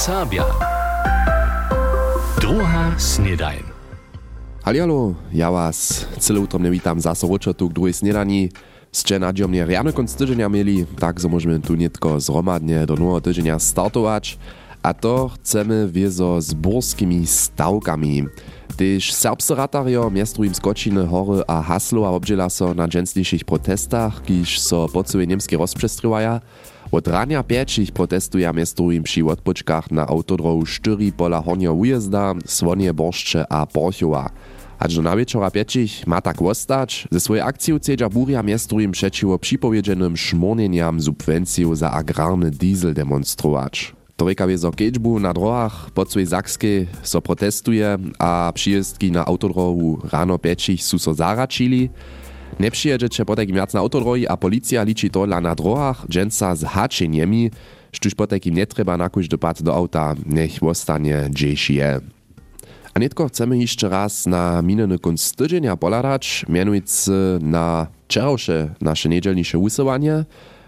Serbia. Druga snedajn. Halialo, ja was cyle utromne witam zase ročotu k druhej snedani. Ste nadzią mnie riadny konc tydzienia mieli, tak so możemy tu nitko zromadnie do nowego tydzienia startować. A to chcemy wiezo z burskimi stawkami. Tyż serbscy ratario miestrujem Skočiny, Hory a Haslowa obdziela so na dżęsniejszych protestach, kiż so po całej niemskiej rozprzestrywaja. Od rania pięcich protestuja miestrujem przy odpoczkach na autodrohu 4 pola Hornio Ujezda, Słonie, Borszcze a Borchowa. Aż do nawieczora pięcich ma tak ostać, ze swojej akcji cedza buria miestrujem przeciwko przypowiedzenym szmornieniam subwencją za agrarny diesel demonstrować. Toreka wiezo keďbu na drogach po całej Zakskiej so protestuje, a przyjezdki na autodrohu rano pięcich su so. Nie przyjedziecie potekim viac na autodrohi a policja liczy to na drogach dżęca z haczeniemi, sztuż potekim nie trzeba nakuć dopad do auta, niech ostanie gdzieś je. A netko chcemy jeszcze raz na minony kunst tydzienia poladać, mianujcy na wczorajsze nasze niedzielniejsze usuwanie.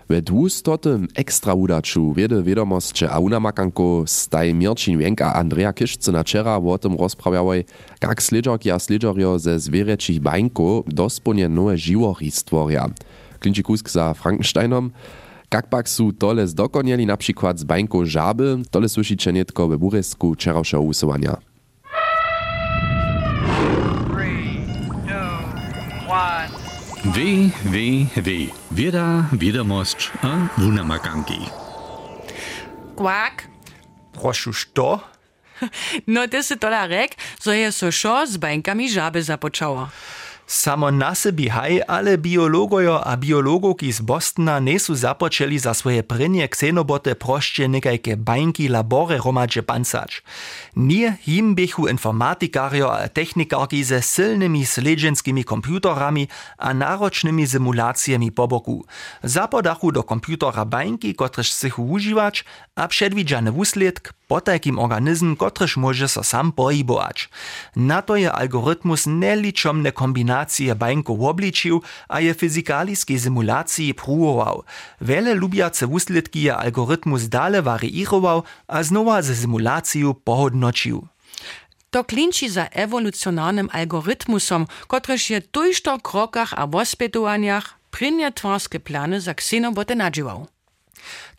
We dwustotym ekstra udaczu wiedy wiadomosće a unamakanko staj Mirčin Wenk a Andrea Kišce na čera o tym rozprawiałej, jak slidžorki a slidžorjo ze zwierzęcich bańko dosponie nowe živory stworia. Klinči kusk za Frankensteinom, jak pak su tole zdokonieli na przykład z żaby, tole słyszycie nietko we buresku czerowszego usuwania. Ve, ve, ve. Veda, vedamost, a vunamagangi. Kvak. Prošu što? No, ty si to rek, že je sošo s bankami žabe započalo. Samo na sebi haj, ale biologojo a biologok iz Bostona nisu započeli za svoje prenje ksenobote prošće nekajke bajnki labore romadže pancač. Nije jim bihu informatikarjo a tehnikarki ze silnimi sleđenskimi komputorami a naročnimi simulacijami po boku. Zapodahu do komputora bajnki, kotrež se uživač, a předvidžane usljedk Po takim organizm, kotryż może so sam pojibować. Na to je algorytmus neliczomne kombinacje bańku obliczył, a je fizykaliskiej symulacji próbował. Wiele lubiace uslitki je algorytmus dale wariował, a znowa ze symulacją pohodnocił. To klinči za evolucionarnym algorytmusom, kotryż je tujšto krokach a wospytowaniach prynie tworskie plany za ksenoboty nadziewał.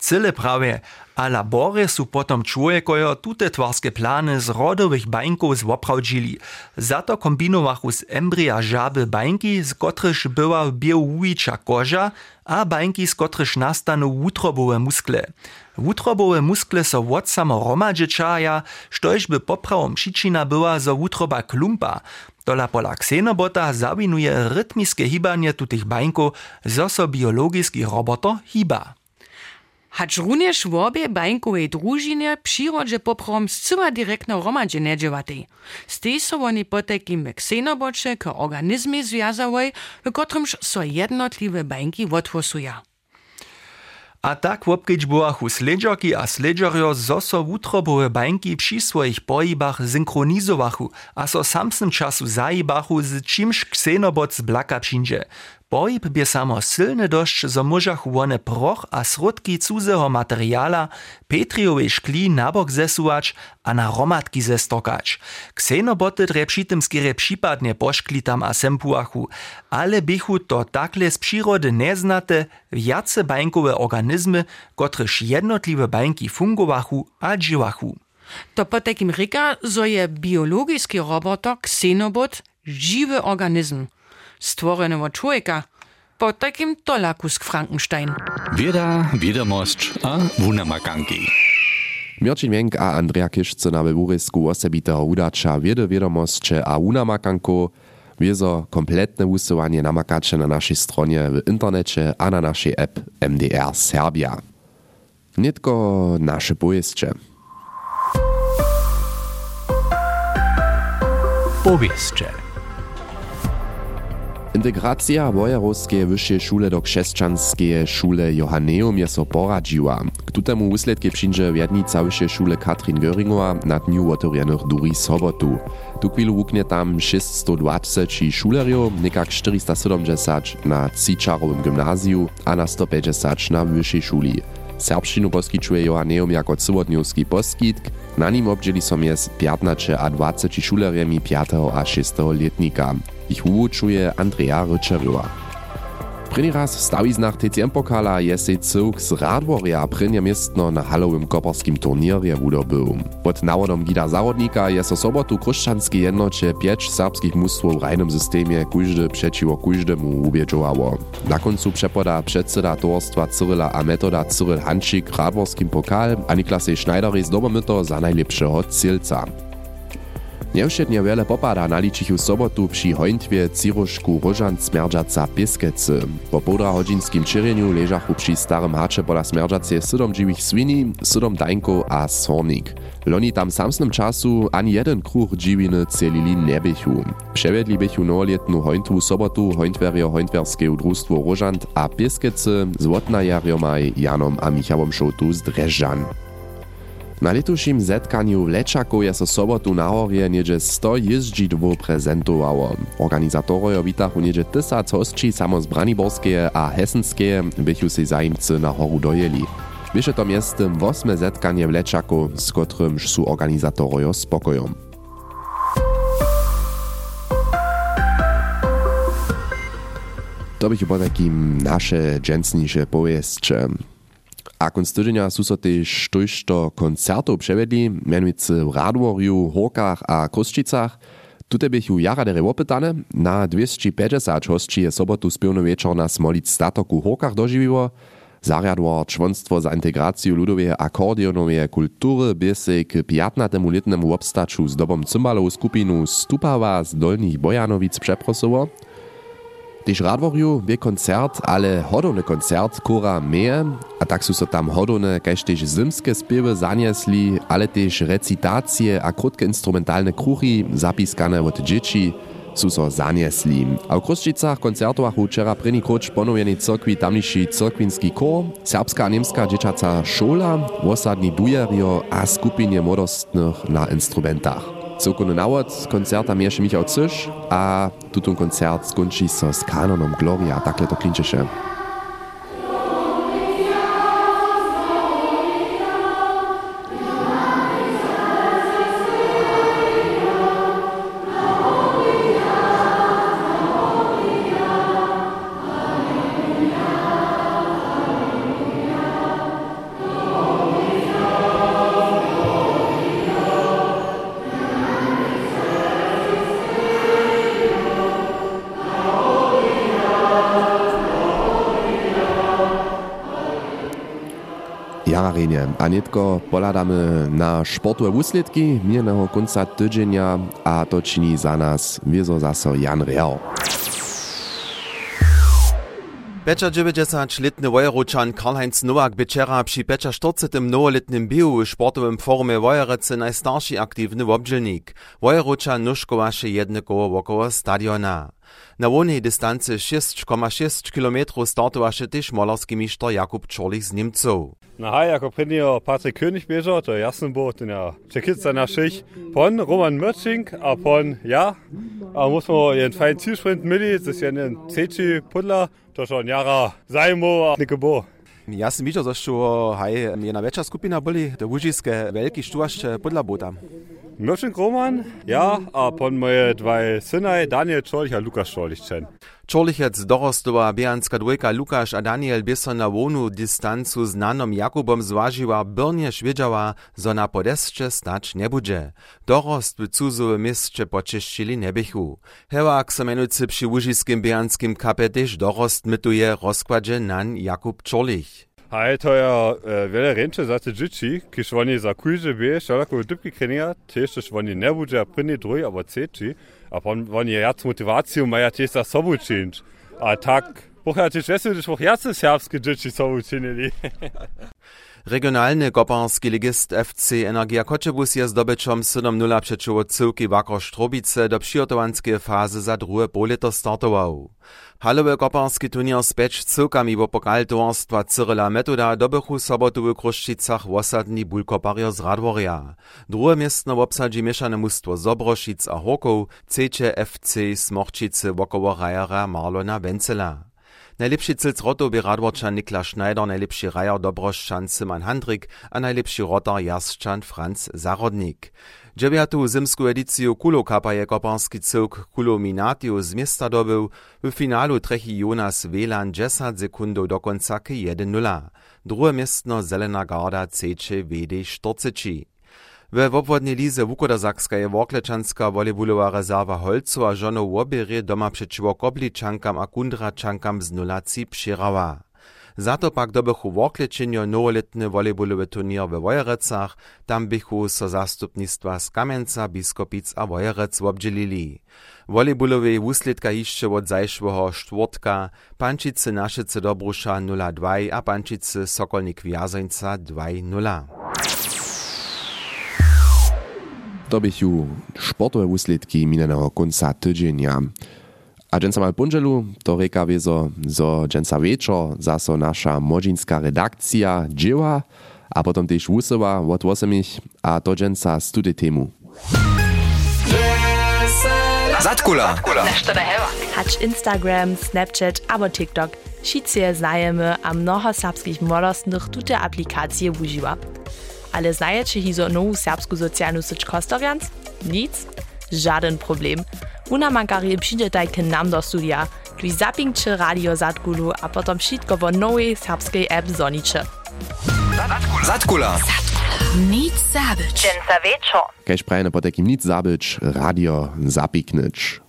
Cyle prawie, a labory su potom człowiekojo tute twarske plany z rodowych bańków zwoprawdzili. Za to kombinowachu z embrya żaby bańki, z kotryż była białujcza koża, a bańki, z kotryż nastanu wutrobowe muskle. Wutrobowe muskle so od samo romadżyczaja, štož by poprawom przyczyna była zo wutroba klumpa. Tola pola ksenobota zawinuje rytmiskie hibanie tutych bańków, zo so biologiski roboto hiba. Hacz również w obie bańkowej drużynie przyrodzie poprom zcyła direktno romadzie nedziewatej. Z tej są oni potekim w ksenobocze k organizmie związałej, w kotrymż so jednotliwe bańki odwosuja. A tak wopkić byłachu sledżorki a sledżorjo zo so wutrobowe bańki przy swoich pojibach synchronizowachu, a so samsnym czasu zajibachu z czymś ksenobot z blaka przyjdzie. Pojib bie samo silny dość, zo możach one proch a srodki cudzeho materiala Petriowej szkli nabok zesuwać, a na romatki zestokać. Ksenoboty dre przy tym skierę przypadnie poszklitam a sempuachu, ale bychu to takle z przyrody neznate wiace bańkowe organizmy, kotreż jednotliwe bańki fungowachu a dziwachu. To po takim ryka, zo je biologiski roboto ksenobot żywy organizm. Stworzony od człowieka. Po takim tola kusk Frankenstein. Wieda, wiadomość a wunamakanki. Mirčin Wenk a Andrea Kišce na wyburisku osobitego udacza wiedy wiadomości a unamakanko wiezo kompletne usuwanie namakacze na naszej stronie w internecie a na naszej app MDR Serbia. Nitko nasze pojeszcze. Powieszcze. Integracja Wojerowskiej wyższej szule do chrześcijańskiej szule Johanneum je so poradziła. K tutemu wysledkie przyjdzie wiednica wyższej szule Katrin Göringowa na dniu otworzonych duri sobotu. Tu chwilu wuknie tam 620 szulerjów, nekak 470 na Cicharowym gimnazju, a na 150 na wyższej szuli. Serbšćinu poskičuje Johanneum jako cywodniowski poskitk, na nim obdzieli so mjez 15 a 20 šulerjemi 5. a 6. letnika. Ich uwučuje Andrea Ryczerova. První raz v stawiznach TTM pokala je sej cyłk z Radworja prynje miestno na halowym koparskim turnierje wudobył. Pod nawodom Gida Zarodnika je so sobotu kruszczanski jednocie pięć serbskich mustwów w rajnym systemie kujdy przeciwo kujdemu ubiedżowało. Na końcu przepoda przedseda towarstwa Cyryla a metoda Cyryl Hanczyk Radworskim pokal, a Niklasej Schneider z dobomyto za najlepszego cielca. Nieušetnie wiele popada naličichu sobotu przy hońtwie Ciruszku Różan Smerdżaca Pieskecy. Po półtorahodzinskim čirjeniu leżachu przy starym hacze pola Smerdżacie sydom dziwich swini, sydom dańko a sornik. Loni tam samsnym czasu ani jeden kruch dziwiny celili nie bychu. Przewiedli bychu nowoletnu hońtwu sobotu hońtwerio hońtwerskie društwo Różant a Pieskecy z Wotnajarjomaj Janom a Michałom Szołtu z Dreżan. Na letušim zetkanju w Lečaku je so sobotu na horje niedzie 100 jeździdów prezentowało. Organizatorojo witachu niedzie tysac hostči samo z Braniborskie a Hessenskie, bychu si zajimcy na horu dojeli. Wysze to miestem wosme zetkanie w Lečaku, z kotrymż su organizatorojo spokojom. To bych po takim nasze dżęsniejsze powieście. A konc tygodnia sú so tež tojšto koncertov převedli, menujúci v Horkach a Kruščicach. Tute bychu jara dere opytane, na 250 hostči je sobotu spiewny wieczór na Smolic statoku Horkach doživiło. Zariadło członstwo za integrację ludowej akordionowej kultury bierse k 15. letnemu obstaczu z dobą cymbalową skupinu Stupawa z Dolnych Bojanowic przeprosowo. Tež Radworju bie koncert, ale hodowny koncert kora meje, a tak sú so tam hodowne kaž tež zimske spiewy zaniesli, ale tež recitacje a krótke instrumentalne kruchy zapiskane od dzieci so zaniesli. A v Kruščicach koncertovachu včera první kroč ponovenej cirkvi tamniši cirkvinský kor, serbská a nemská dzieciaca šola, osadní bujerio a skupinie młodostnych na instrumentach. Cokony nawod koncerta mierzy Michał Cysz, a tutun koncert skończy so z kanonom Gloria, takle to klinczy Jararenje. A netko poladamy na sportowe wusledki minionego końca tydzienia, a to czyni za nas wiezo zaso Jan Real. Beča 90-letny Wojeručan Karl-Heinz Nowak večera przy Beča 40. nowoletnym biu w sportowym forume Wojerecy najstarszy aktywny obdźelnik. Wojeručan nuszkowaše jedne koło wokoło stadiona. Na wolnej dystancy 6,6 km startowaše też malarski mistrz Jakub Czorlich z Niemców. Na haj, jako prednio Patrik König biežo, to je jasno bo, ten ja čekica naših, pon Roman Mrčink, a pon ja, a musimo jen fajn cilsprint mili, to je jen ceči podla, to schon jara zajmo, neke bo. Ja sam vidio, zašto haj, jedna večja skupina boli, to Łužiske veliki štuvašče podla bota. Mrčink Roman, ja, a pon moje dvaj synaj, Daniel Čolich a Lukas Čolich čen. Čorlichec dorostowa Bianska dwójka Lukasz a Daniel by na wonu dystancu z nanom Jakubom zważyła byrnie wiedziała, zo na podesce stać nie będzie. Dorost poczyścili nie bychu. Hewak so menujcy przy łużiskim bianskim kapie też dorost mytuje rozkładzie nan Jakub Czorlich. Hej, to ja e, wiele ręcze za te dzieci, kiedy oni za kujże bie, szalako dybki krenia, też też oni nie będzie prynny drugi, aber ceci, a pon oni jac motywację mają też za sobą czynić. A tak, pochja też wesel, że jacy serbskie dzieci sobą czynili. Regionalny koparski ligist FC Energia Koczebus je zdobyczom 7-0 przeciwko cyłki Wakor Strobice do przygotowanskie fazy za drugie poleto startował. Halowy koparski turnier z pięć cyłkami wo pokal towarstwa Cyryla Metoda dobychu sobotu w Kruszczycach osadni bulkopario z Radworja. Drugie miestno obsadzi mieszane mustwo Zobroszic a Horkow, CC FC Smorčice wokoło Rajera Marlona Wencela. Najlepszy cilc roto by radworčan Niklas Schneider, najlepszy rajar dobroszczan Simon Handrik a najlepszy rotar jarzczan Franz Zarodnik. Dziewiatu zimsku edyciju Kulokapa je koparski cyłk Kulominatio z miasta dobył, w finalu trechi Jonas Wielan 10 sekundów do końca k 1-0. Drugie miestno Zelena Garda ceče WD 40. We wobwodnej lize Wukodarzakska je Worklečanska volejbulowa rezerwa Holcu a żono Wobiery doma przeciwko Kobličankam a Kundračankam z 0 přirała. Za to pak dobychu Worklečenio nowoletny volejbulowy turnier we Wojerecach, tam bychu so zastupnictwa z Kamenca, Biskopic a Wojerec wobdzielili. Volejbulowej wusledka jeszcze od zajszłego czwartka, Pančice Naszyce Dobrusza 0-2 a Pančice Sokolnik Wjazeńca 2-0. To bychu sportowe wusledki minionego końca tydzienia. A dżęca mal punżelu, to reka wiezo, zo dżęca wieczor zaso nasza młodzieńska redakcja dzieła, a potem też wusowa 8, a to dżęca study temu. Zatkula. Hacz Instagram, Snapchat abo TikTok. Wszyscy znajemy, a mnoho serbskich młodostnych tute aplikacje używa. Ale znajecie hizo nową serbską socjalną Kostorians? Nic? Żaden problem. Una mankari przyjdzie nam do studia, tu zapingcie radio Zatkulu, a potem wszystko w nowej serbskiej app zonicze. Zatkula. Nic wieczor. Kaž prajne po takim nic zabyć, radio zapiknąć.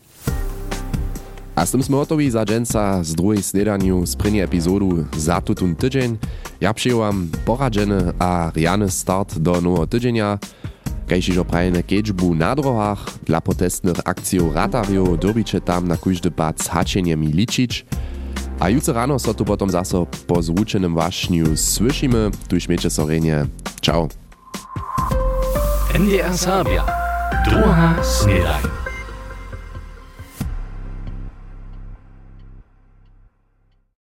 A z tym sme gotowi za dżęca z drugiej snedaniu z prvnej epizodu za tutun tydzień. Ja przyjąłam poradzeny a riany start do nowego tydzienia. Kaž ižo prajne kedžbu na drogach, dla protestnych akcij ratariów dobicie tam na kujdy pad s hačenjemi ličić. A jutro rano so tu potom zaso po zvučenym wašniu słyšimy. Tu śmiecie sorenie. Ciao. NDR Sabia. Druga snedajn.